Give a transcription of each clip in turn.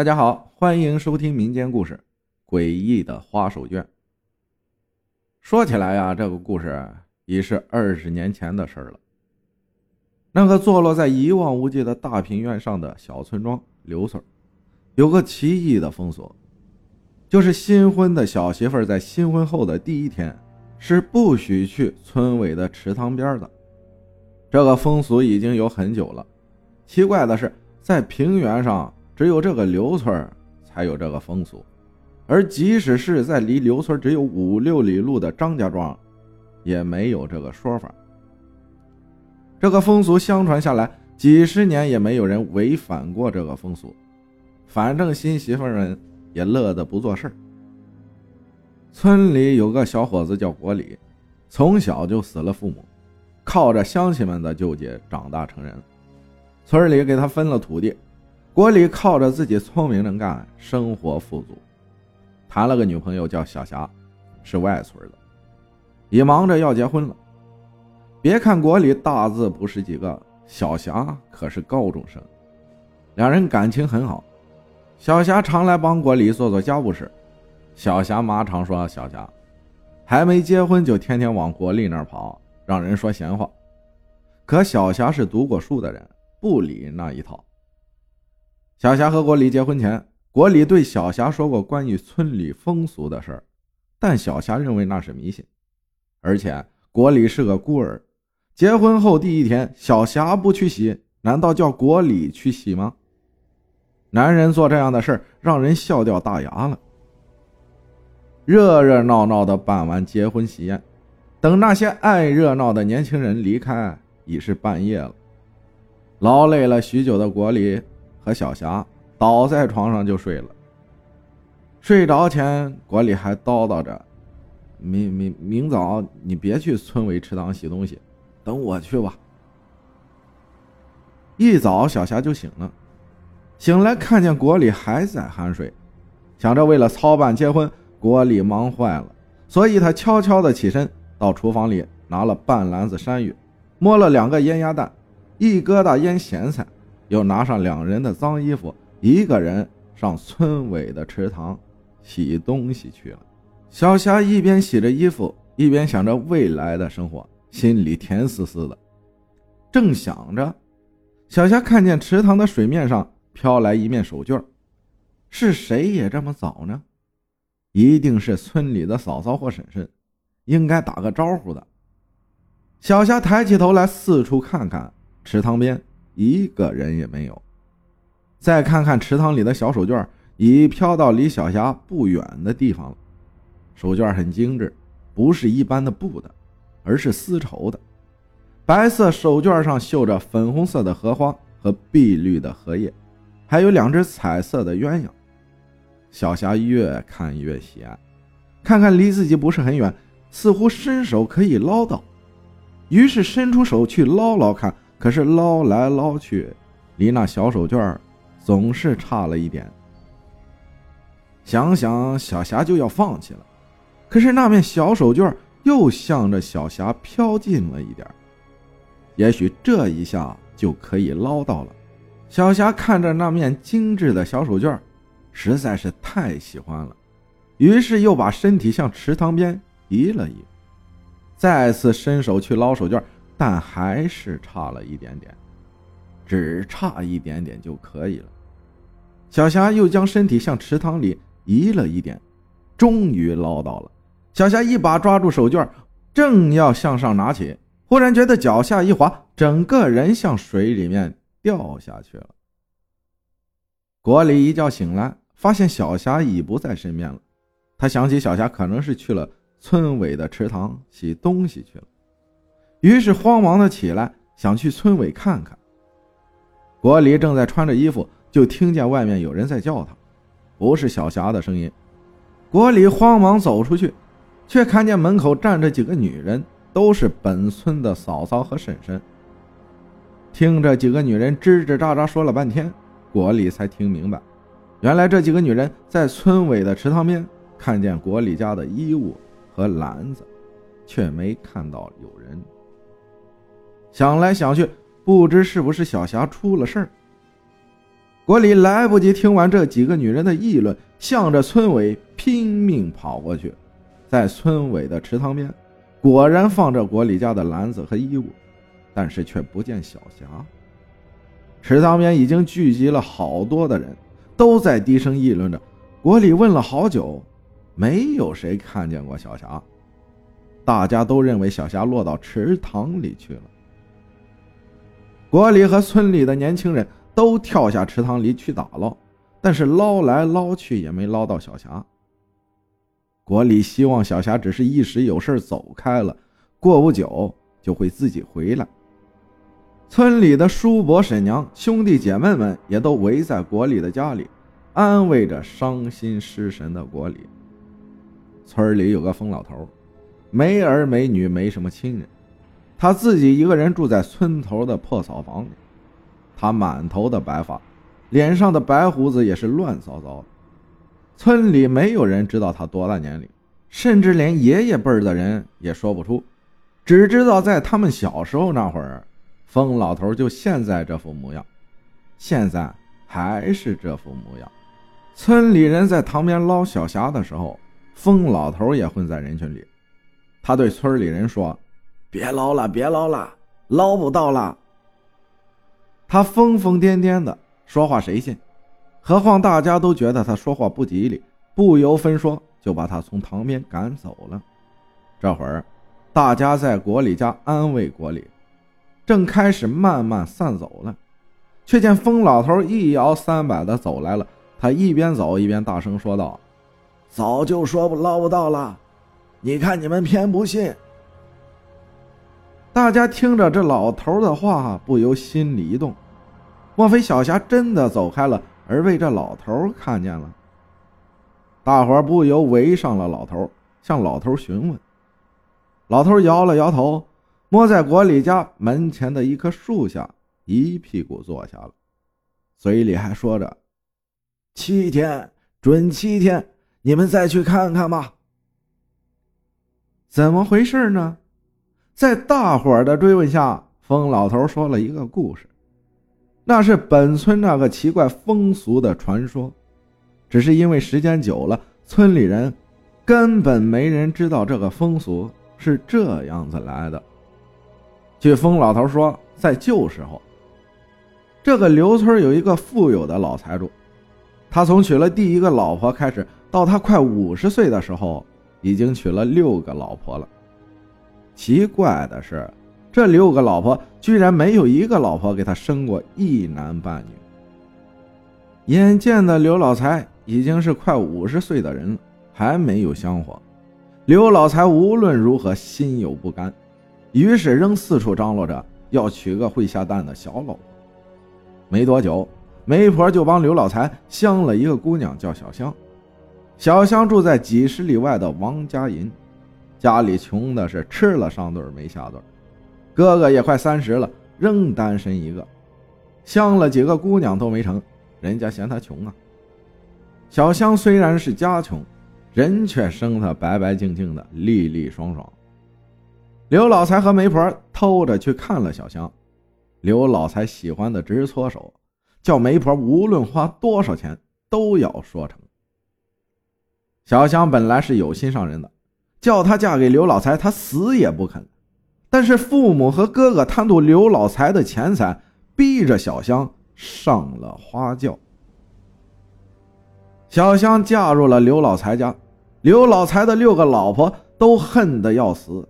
大家好，欢迎收听民间故事《诡异的花手绢》。说起来呀，这个故事已是二十年前的事了。那个坐落在一望无际的大平原上的小村庄刘村，有个奇异的风俗，就是新婚的小媳妇在新婚后的第一天是不许去村尾的池塘边的。这个风俗已经有很久了。奇怪的是，在平原上。只有这个刘村才有这个风俗，而即使是在离刘村只有五六里路的张家庄，也没有这个说法。这个风俗相传下来几十年，也没有人违反过这个风俗。反正新媳妇们也乐得不做事村里有个小伙子叫国礼，从小就死了父母，靠着乡亲们的救济长大成人。村里给他分了土地。国里靠着自己聪明能干，生活富足，谈了个女朋友叫小霞，是外村的，也忙着要结婚了。别看国里大字不识几个，小霞可是高中生，两人感情很好。小霞常来帮国里做做家务事，小霞妈常说小霞还没结婚就天天往国里那儿跑，让人说闲话。可小霞是读过书的人，不理那一套。小霞和国礼结婚前，国礼对小霞说过关于村里风俗的事儿，但小霞认为那是迷信。而且国礼是个孤儿，结婚后第一天，小霞不去洗，难道叫国礼去洗吗？男人做这样的事儿，让人笑掉大牙了。热热闹闹的办完结婚喜宴，等那些爱热闹的年轻人离开，已是半夜了。劳累了许久的国礼。和小霞倒在床上就睡了。睡着前，国里还叨叨着：“明明明早你别去村委池塘洗东西，等我去吧。”一早，小霞就醒了，醒来看见国里还在酣睡，想着为了操办结婚，国里忙坏了，所以他悄悄的起身到厨房里拿了半篮子山芋，摸了两个腌鸭蛋，一疙瘩腌咸菜。又拿上两人的脏衣服，一个人上村尾的池塘洗东西去了。小霞一边洗着衣服，一边想着未来的生活，心里甜丝丝的。正想着，小霞看见池塘的水面上飘来一面手绢是谁也这么早呢？一定是村里的嫂嫂或婶婶，应该打个招呼的。小霞抬起头来，四处看看池塘边。一个人也没有。再看看池塘里的小手绢，已飘到离小霞不远的地方了。手绢很精致，不是一般的布的，而是丝绸的。白色手绢上绣着粉红色的荷花和碧绿的荷叶，还有两只彩色的鸳鸯。小霞越看越喜爱，看看离自己不是很远，似乎伸手可以捞到，于是伸出手去捞捞看。可是捞来捞去，离那小手绢总是差了一点。想想小霞就要放弃了，可是那面小手绢又向着小霞飘近了一点，也许这一下就可以捞到了。小霞看着那面精致的小手绢，实在是太喜欢了，于是又把身体向池塘边移了移，再次伸手去捞手绢。但还是差了一点点，只差一点点就可以了。小霞又将身体向池塘里移了一点，终于捞到了。小霞一把抓住手绢，正要向上拿起，忽然觉得脚下一滑，整个人向水里面掉下去了。国里一觉醒来，发现小霞已不在身边了。他想起小霞可能是去了村尾的池塘洗东西去了。于是慌忙的起来，想去村委看看。国里正在穿着衣服，就听见外面有人在叫他，不是小霞的声音。国里慌忙走出去，却看见门口站着几个女人，都是本村的嫂嫂和婶婶。听着几个女人吱吱喳喳说了半天，国里才听明白，原来这几个女人在村委的池塘边看见国里家的衣物和篮子，却没看到有人。想来想去，不知是不是小霞出了事儿。国里来不及听完这几个女人的议论，向着村委拼命跑过去。在村委的池塘边，果然放着国里家的篮子和衣物，但是却不见小霞。池塘边已经聚集了好多的人，都在低声议论着。国里问了好久，没有谁看见过小霞。大家都认为小霞落到池塘里去了。国里和村里的年轻人都跳下池塘里去打捞，但是捞来捞去也没捞到小霞。国里希望小霞只是一时有事走开了，过不久就会自己回来。村里的叔伯、婶娘、兄弟姐妹们也都围在国里的家里，安慰着伤心失神的国里。村里有个疯老头，没儿没女，没什么亲人，他自己一个人住在村头的破草房里。他满头的白发，脸上的白胡子也是乱糟糟的。村里没有人知道他多大年龄，甚至连爷爷辈儿的人也说不出，只知道在他们小时候那会儿。疯老头就现在这副模样，现在还是这副模样。村里人在塘边捞小霞的时候，疯老头也混在人群里。他对村里人说：“别捞了，别捞了，捞不到了。”他疯疯癫癫的说话，谁信？何况大家都觉得他说话不吉利，不由分说就把他从塘边赶走了。这会儿，大家在国里家安慰国里。正开始慢慢散走了，却见疯老头一摇三摆的走来了。他一边走一边大声说道：“早就说不捞不到了，你看你们偏不信。”大家听着这老头的话，不由心里一动。莫非小霞真的走开了，而被这老头看见了？大伙不由围上了老头，向老头询问。老头摇了摇头。摸在国里家门前的一棵树下，一屁股坐下了，嘴里还说着：“七天准七天，你们再去看看吧。”怎么回事呢？在大伙的追问下，疯老头说了一个故事，那是本村那个奇怪风俗的传说，只是因为时间久了，村里人根本没人知道这个风俗是这样子来的。据疯老头说，在旧时候，这个刘村有一个富有的老财主，他从娶了第一个老婆开始，到他快五十岁的时候，已经娶了六个老婆了。奇怪的是，这六个老婆居然没有一个老婆给他生过一男半女。眼见的刘老财已经是快五十岁的人了，还没有香火，刘老财无论如何心有不甘。于是仍四处张罗着要娶个会下蛋的小老婆。没多久，媒婆就帮刘老财相了一个姑娘，叫小香。小香住在几十里外的王家营，家里穷的是吃了上顿没下顿。哥哥也快三十了，仍单身一个，相了几个姑娘都没成，人家嫌他穷啊。小香虽然是家穷，人却生得白白净净的，利利爽爽。刘老财和媒婆偷着去看了小香，刘老财喜欢的直搓手，叫媒婆无论花多少钱都要说成。小香本来是有心上人的，叫她嫁给刘老财，她死也不肯。但是父母和哥哥贪图刘老财的钱财，逼着小香上了花轿。小香嫁入了刘老财家，刘老财的六个老婆都恨得要死。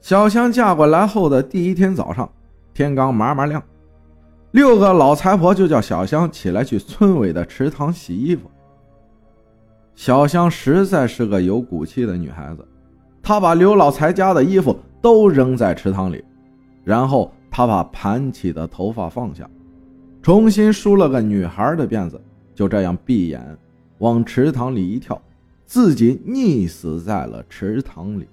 小香嫁过来后的第一天早上，天刚麻麻亮，六个老财婆就叫小香起来去村委的池塘洗衣服。小香实在是个有骨气的女孩子，她把刘老财家的衣服都扔在池塘里，然后她把盘起的头发放下，重新梳了个女孩的辫子，就这样闭眼往池塘里一跳，自己溺死在了池塘里。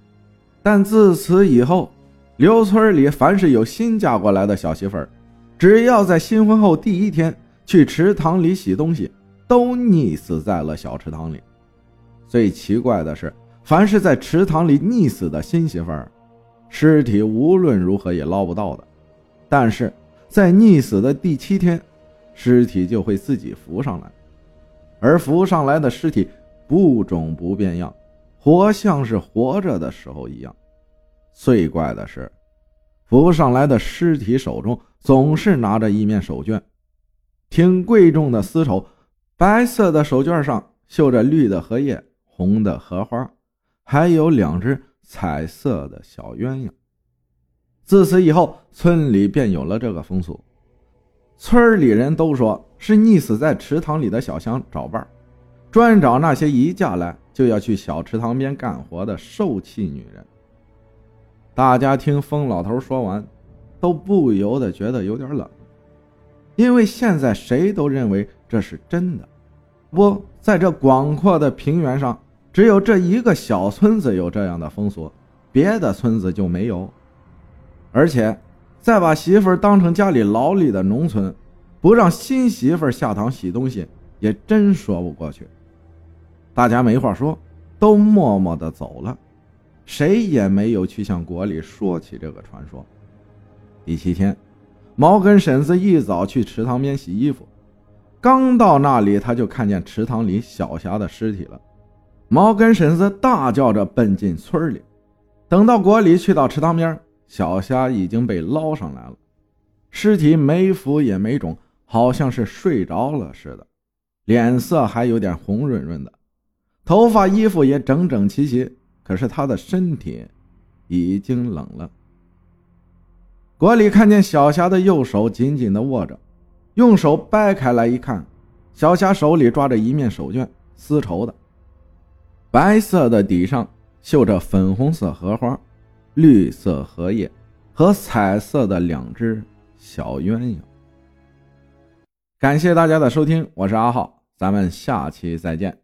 但自此以后，刘村里凡是有新嫁过来的小媳妇儿，只要在新婚后第一天去池塘里洗东西，都溺死在了小池塘里。最奇怪的是，凡是在池塘里溺死的新媳妇儿，尸体无论如何也捞不到的。但是在溺死的第七天，尸体就会自己浮上来，而浮上来的尸体不肿不变样，活像是活着的时候一样。最怪的是，浮上来的尸体手中总是拿着一面手绢，挺贵重的丝绸，白色的手绢上绣着绿的荷叶、红的荷花，还有两只彩色的小鸳鸯。自此以后，村里便有了这个风俗。村里人都说是溺死在池塘里的小香找伴专找那些一嫁来就要去小池塘边干活的受气女人。大家听疯老头说完，都不由得觉得有点冷，因为现在谁都认为这是真的。不，在这广阔的平原上，只有这一个小村子有这样的风俗，别的村子就没有。而且，再把媳妇当成家里劳力的农村，不让新媳妇下堂洗东西，也真说不过去。大家没话说，都默默的走了，谁也没有去向国里说起这个传说。第七天，毛根婶子一早去池塘边洗衣服，刚到那里，他就看见池塘里小霞的尸体了。毛根婶子大叫着奔进村里，等到国里去到池塘边。小虾已经被捞上来了，尸体没腐也没肿，好像是睡着了似的，脸色还有点红润润的，头发衣服也整整齐齐，可是他的身体已经冷了。国里看见小霞的右手紧紧地握着，用手掰开来一看，小霞手里抓着一面手绢，丝绸的，白色的底上绣着粉红色荷花。绿色荷叶和彩色的两只小鸳鸯。感谢大家的收听，我是阿浩，咱们下期再见。